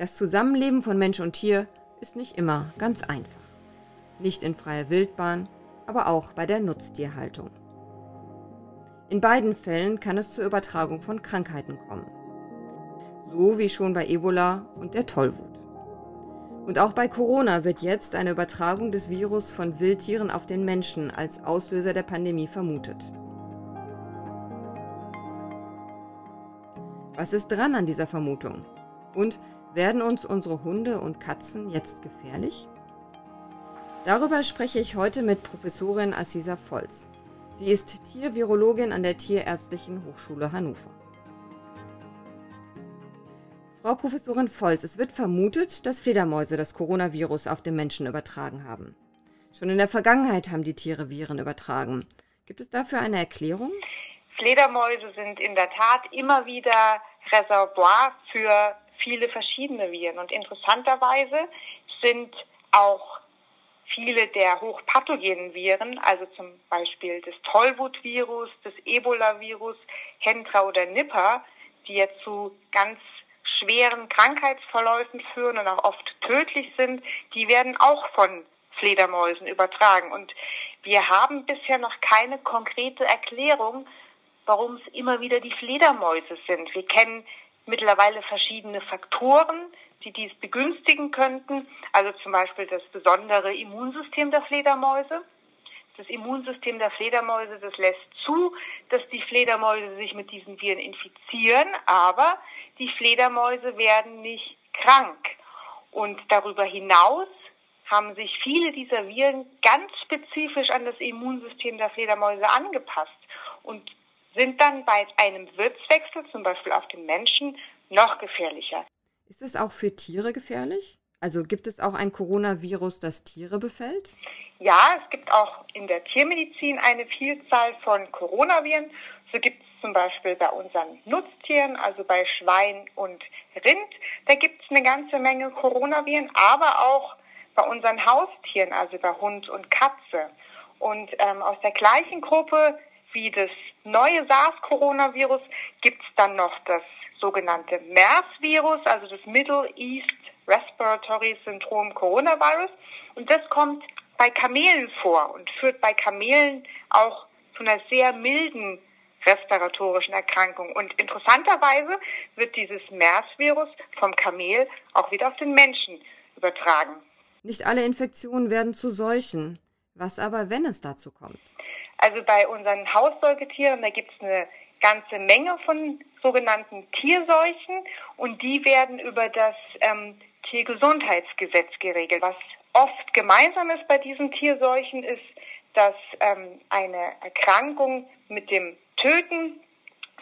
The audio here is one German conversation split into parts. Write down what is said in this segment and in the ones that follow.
Das Zusammenleben von Mensch und Tier ist nicht immer ganz einfach. Nicht in freier Wildbahn, aber auch bei der Nutztierhaltung. In beiden Fällen kann es zur Übertragung von Krankheiten kommen. So wie schon bei Ebola und der Tollwut. Und auch bei Corona wird jetzt eine Übertragung des Virus von Wildtieren auf den Menschen als Auslöser der Pandemie vermutet. Was ist dran an dieser Vermutung? Und werden uns unsere Hunde und Katzen jetzt gefährlich? Darüber spreche ich heute mit Professorin Assisa Volz. Sie ist Tiervirologin an der Tierärztlichen Hochschule Hannover. Frau Professorin Volz, es wird vermutet, dass Fledermäuse das Coronavirus auf den Menschen übertragen haben. Schon in der Vergangenheit haben die Tiere Viren übertragen. Gibt es dafür eine Erklärung? Fledermäuse sind in der Tat immer wieder Reservoir für viele verschiedene Viren. Und interessanterweise sind auch viele der hochpathogenen Viren, also zum Beispiel des Tollwut-Virus, des Ebola-Virus, Hendra oder Nipper, die jetzt zu ganz schweren Krankheitsverläufen führen und auch oft tödlich sind, die werden auch von Fledermäusen übertragen. Und wir haben bisher noch keine konkrete Erklärung, warum es immer wieder die Fledermäuse sind. Wir kennen mittlerweile verschiedene Faktoren, die dies begünstigen könnten. Also zum Beispiel das besondere Immunsystem der Fledermäuse. Das Immunsystem der Fledermäuse, das lässt zu, dass die Fledermäuse sich mit diesen Viren infizieren, aber die Fledermäuse werden nicht krank. Und darüber hinaus haben sich viele dieser Viren ganz spezifisch an das Immunsystem der Fledermäuse angepasst und sind dann bei einem Wirtswechsel, zum Beispiel auf den Menschen, noch gefährlicher. Ist es auch für Tiere gefährlich? Also gibt es auch ein Coronavirus, das Tiere befällt? Ja, es gibt auch in der Tiermedizin eine Vielzahl von Coronaviren. So gibt es zum Beispiel bei unseren Nutztieren, also bei Schwein und Rind, da gibt es eine ganze Menge Coronaviren, aber auch bei unseren Haustieren, also bei Hund und Katze. Und ähm, aus der gleichen Gruppe wie das neue SARS-Coronavirus gibt es dann noch das sogenannte MERS-Virus, also das Middle East Respiratory Syndrome Coronavirus. Und das kommt bei Kamelen vor und führt bei Kamelen auch zu einer sehr milden respiratorischen Erkrankung. Und interessanterweise wird dieses MERS-Virus vom Kamel auch wieder auf den Menschen übertragen. Nicht alle Infektionen werden zu Seuchen. Was aber, wenn es dazu kommt? Also bei unseren Haussäugetieren, da gibt es eine ganze Menge von sogenannten Tierseuchen und die werden über das ähm, Tiergesundheitsgesetz geregelt. Was oft gemeinsam ist bei diesen Tierseuchen ist, dass ähm, eine Erkrankung mit dem Töten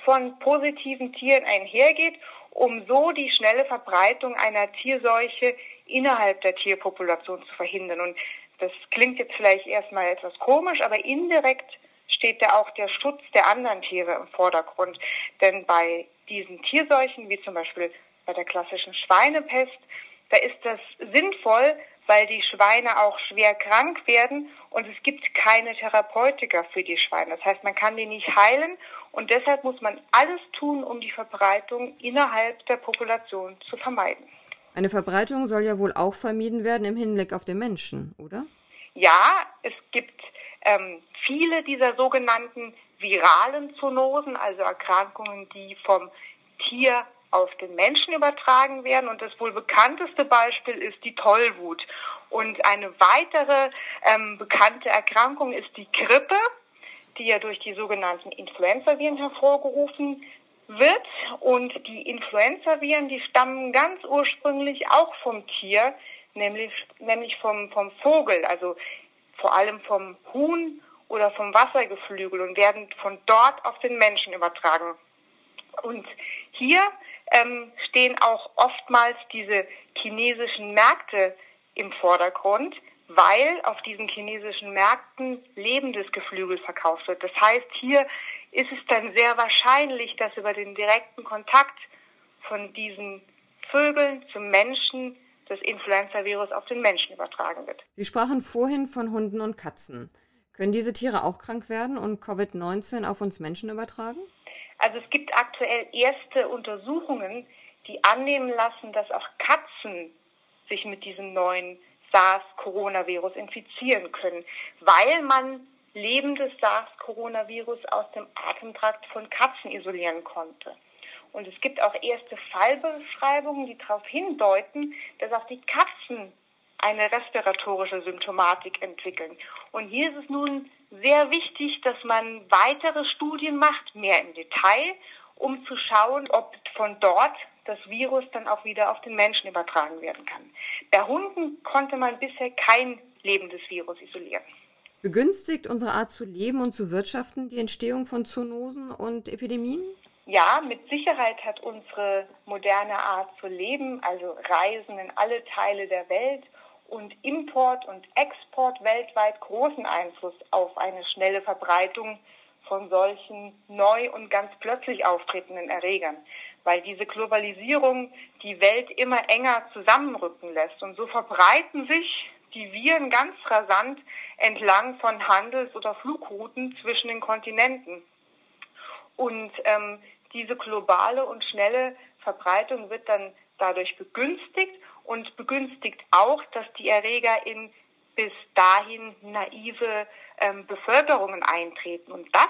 von positiven Tieren einhergeht, um so die schnelle Verbreitung einer Tierseuche innerhalb der Tierpopulation zu verhindern. Und das klingt jetzt vielleicht erstmal etwas komisch, aber indirekt steht da auch der Schutz der anderen Tiere im Vordergrund. Denn bei diesen Tierseuchen, wie zum Beispiel bei der klassischen Schweinepest, da ist das sinnvoll, weil die Schweine auch schwer krank werden und es gibt keine Therapeutika für die Schweine. Das heißt, man kann die nicht heilen und deshalb muss man alles tun, um die Verbreitung innerhalb der Population zu vermeiden. Eine Verbreitung soll ja wohl auch vermieden werden im Hinblick auf den Menschen, oder? Ja, es gibt ähm, viele dieser sogenannten viralen Zoonosen, also Erkrankungen, die vom Tier auf den Menschen übertragen werden. Und das wohl bekannteste Beispiel ist die Tollwut. Und eine weitere ähm, bekannte Erkrankung ist die Grippe, die ja durch die sogenannten Influenzaviren hervorgerufen wird. Und die Influenzaviren, die stammen ganz ursprünglich auch vom Tier, nämlich, nämlich vom, vom Vogel, also vor allem vom Huhn oder vom Wassergeflügel und werden von dort auf den Menschen übertragen. Und hier ähm, stehen auch oftmals diese chinesischen Märkte im Vordergrund, weil auf diesen chinesischen Märkten lebendes Geflügel verkauft wird. Das heißt, hier ist es dann sehr wahrscheinlich, dass über den direkten Kontakt von diesen Vögeln zum Menschen das Influenza-Virus auf den Menschen übertragen wird. Sie sprachen vorhin von Hunden und Katzen. Können diese Tiere auch krank werden und Covid-19 auf uns Menschen übertragen? Also es gibt aktuell erste Untersuchungen, die annehmen lassen, dass auch Katzen sich mit diesem neuen SARS-Coronavirus infizieren können, weil man lebendes SARS-Coronavirus aus dem Atemtrakt von Katzen isolieren konnte. Und es gibt auch erste Fallbeschreibungen, die darauf hindeuten, dass auch die Katzen eine respiratorische Symptomatik entwickeln. Und hier ist es nun sehr wichtig, dass man weitere Studien macht, mehr im Detail, um zu schauen, ob von dort das Virus dann auch wieder auf den Menschen übertragen werden kann. Bei Hunden konnte man bisher kein lebendes Virus isolieren. Begünstigt unsere Art zu leben und zu wirtschaften die Entstehung von Zoonosen und Epidemien? Ja, mit Sicherheit hat unsere moderne Art zu leben, also Reisen in alle Teile der Welt und Import und Export weltweit großen Einfluss auf eine schnelle Verbreitung von solchen neu und ganz plötzlich auftretenden Erregern, weil diese Globalisierung die Welt immer enger zusammenrücken lässt. Und so verbreiten sich die Viren ganz rasant entlang von Handels- oder Flugrouten zwischen den Kontinenten. Und ähm, diese globale und schnelle Verbreitung wird dann dadurch begünstigt und begünstigt auch, dass die Erreger in bis dahin naive ähm, Bevölkerungen eintreten. Und das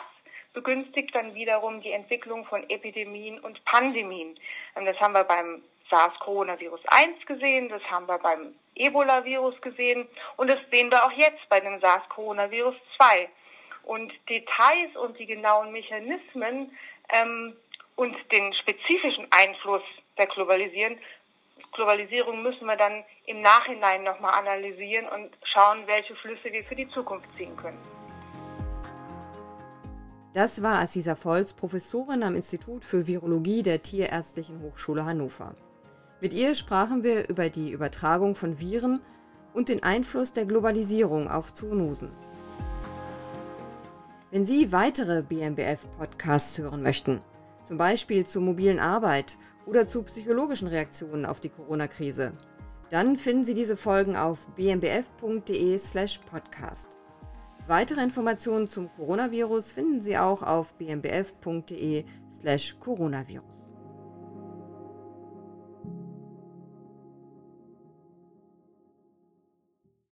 begünstigt dann wiederum die Entwicklung von Epidemien und Pandemien. Ähm, das haben wir beim SARS-Coronavirus 1 gesehen, das haben wir beim Ebola-Virus gesehen und das sehen wir auch jetzt bei dem SARS-Coronavirus 2. Und Details und die genauen Mechanismen ähm, und den spezifischen Einfluss der Globalisierung Globalisierung müssen wir dann im Nachhinein nochmal analysieren und schauen, welche Flüsse wir für die Zukunft ziehen können. Das war Assisa Volz, Professorin am Institut für Virologie der Tierärztlichen Hochschule Hannover. Mit ihr sprachen wir über die Übertragung von Viren und den Einfluss der Globalisierung auf Zoonosen. Wenn Sie weitere BMBF-Podcasts hören möchten, zum Beispiel zur mobilen Arbeit oder zu psychologischen Reaktionen auf die Corona-Krise, dann finden Sie diese Folgen auf bmbf.de/podcast. Weitere Informationen zum Coronavirus finden Sie auch auf bmbf.de/coronavirus.